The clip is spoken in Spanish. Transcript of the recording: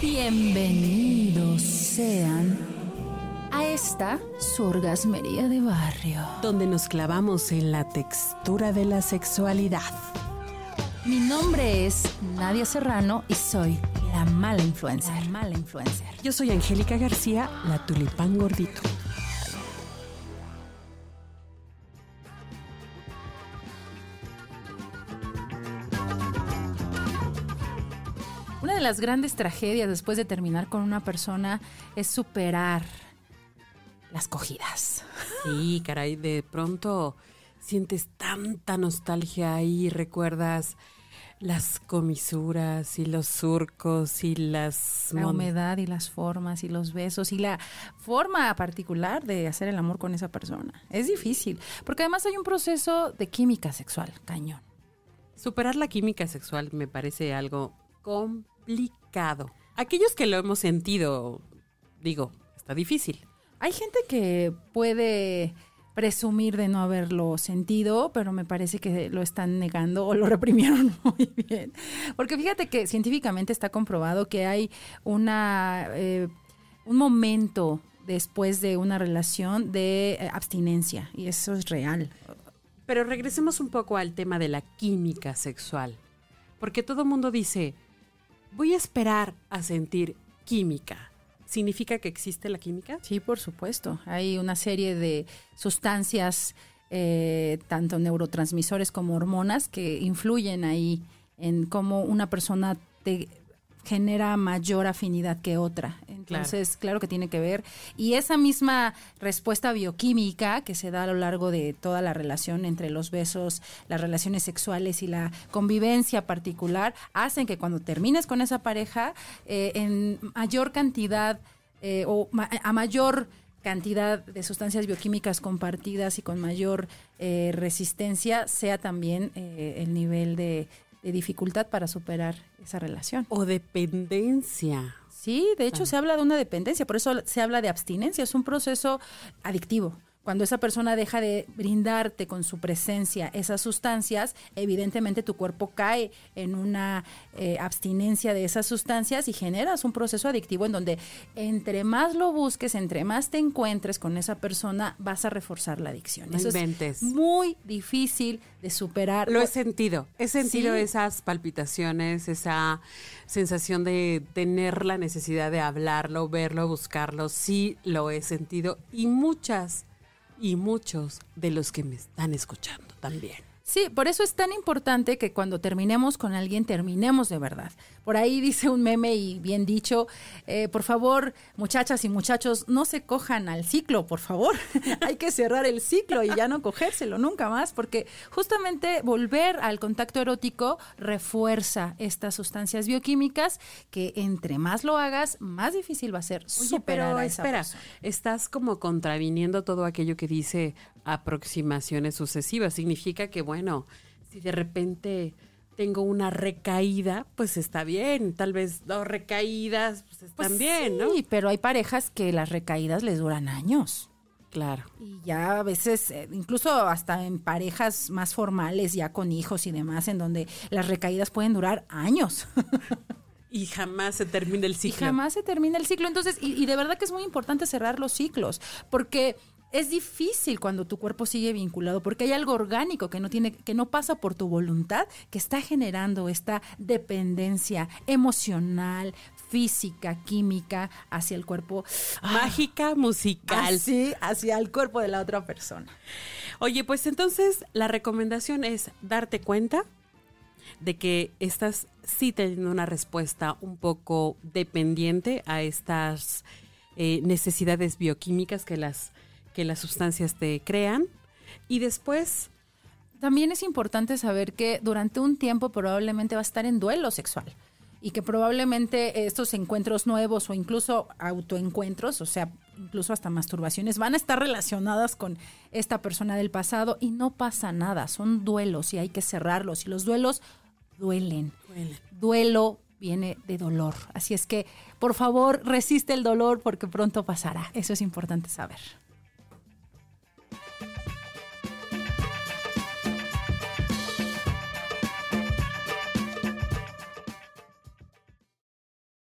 Bienvenidos sean a esta su orgasmería de barrio. donde nos clavamos en la textura de la sexualidad. Mi nombre es Nadia Serrano y soy la mala influencer. La mala influencer. Yo soy Angélica García, la tulipán gordito. Una de las grandes tragedias después de terminar con una persona es superar las cogidas. Sí, caray, de pronto sientes tanta nostalgia ahí, recuerdas las comisuras y los surcos y las... La humedad y las formas y los besos y la forma particular de hacer el amor con esa persona. Es difícil, porque además hay un proceso de química sexual, cañón. Superar la química sexual me parece algo complicado. Aquellos que lo hemos sentido, digo, está difícil. Hay gente que puede presumir de no haberlo sentido, pero me parece que lo están negando o lo reprimieron muy bien. Porque fíjate que científicamente está comprobado que hay una eh, un momento después de una relación de eh, abstinencia y eso es real. Pero regresemos un poco al tema de la química sexual. Porque todo el mundo dice, voy a esperar a sentir química. ¿Significa que existe la química? Sí, por supuesto. Hay una serie de sustancias, eh, tanto neurotransmisores como hormonas, que influyen ahí en cómo una persona te genera mayor afinidad que otra. Entonces, claro. que tiene que ver. Y esa misma respuesta bioquímica que se da a lo largo de toda la relación entre los besos, las relaciones sexuales y la convivencia particular, hacen que cuando termines con esa pareja, eh, en mayor cantidad eh, o ma- a mayor cantidad de sustancias bioquímicas compartidas y con mayor eh, resistencia sea también eh, el nivel de, de dificultad para superar esa relación. O dependencia. Sí, de hecho se habla de una dependencia, por eso se habla de abstinencia, es un proceso adictivo. Cuando esa persona deja de brindarte con su presencia esas sustancias, evidentemente tu cuerpo cae en una eh, abstinencia de esas sustancias y generas un proceso adictivo en donde entre más lo busques, entre más te encuentres con esa persona, vas a reforzar la adicción. No Eso inventes. es muy difícil de superar. Lo he sentido. He sentido Sí. esas palpitaciones, esa sensación de tener la necesidad de hablarlo, verlo, buscarlo. Sí, lo he sentido. Y muchas y muchos de los que me están escuchando también. Sí, por eso es tan importante que cuando terminemos con alguien, terminemos de verdad. Por ahí dice un meme y bien dicho, eh, por favor, muchachas y muchachos, no se cojan al ciclo, por favor. Hay que cerrar el ciclo y ya no cogérselo nunca más, porque justamente volver al contacto erótico refuerza estas sustancias bioquímicas que entre más lo hagas, más difícil va a ser Oye, superar pero a esa espera, persona. estás como contraviniendo todo aquello que dice aproximaciones sucesivas. Significa que, bueno, si de repente tengo una recaída, pues está bien. Tal vez dos recaídas, pues están Pues bien, ¿no? Sí, pero hay parejas que las recaídas les duran años. Claro. Y ya a veces, eh, incluso hasta en parejas más formales, ya con hijos y demás, en donde las recaídas pueden durar años. Y jamás se termina el y ciclo. jamás se termina el ciclo. Entonces, y, y de verdad que es muy importante cerrar los ciclos, porque es difícil cuando tu cuerpo sigue vinculado, porque hay algo orgánico que no tiene, que no pasa por tu voluntad, que está generando esta dependencia emocional, física, química hacia el cuerpo. Mágica musical. Así, hacia el cuerpo de la otra persona. Oye, pues entonces la recomendación es darte cuenta de que estás sí teniendo una respuesta un poco dependiente a estas eh, necesidades bioquímicas que las, que las sustancias te crean. Y después, También es importante saber que durante un tiempo probablemente va a estar en duelo sexual y que probablemente estos encuentros nuevos o incluso autoencuentros, o sea, incluso hasta masturbaciones, van a estar relacionadas con esta persona del pasado y no pasa nada, son duelos y hay que cerrarlos y los duelos duelen. Duelo viene de dolor, así es que por favor resiste el dolor porque pronto pasará, eso es importante saber.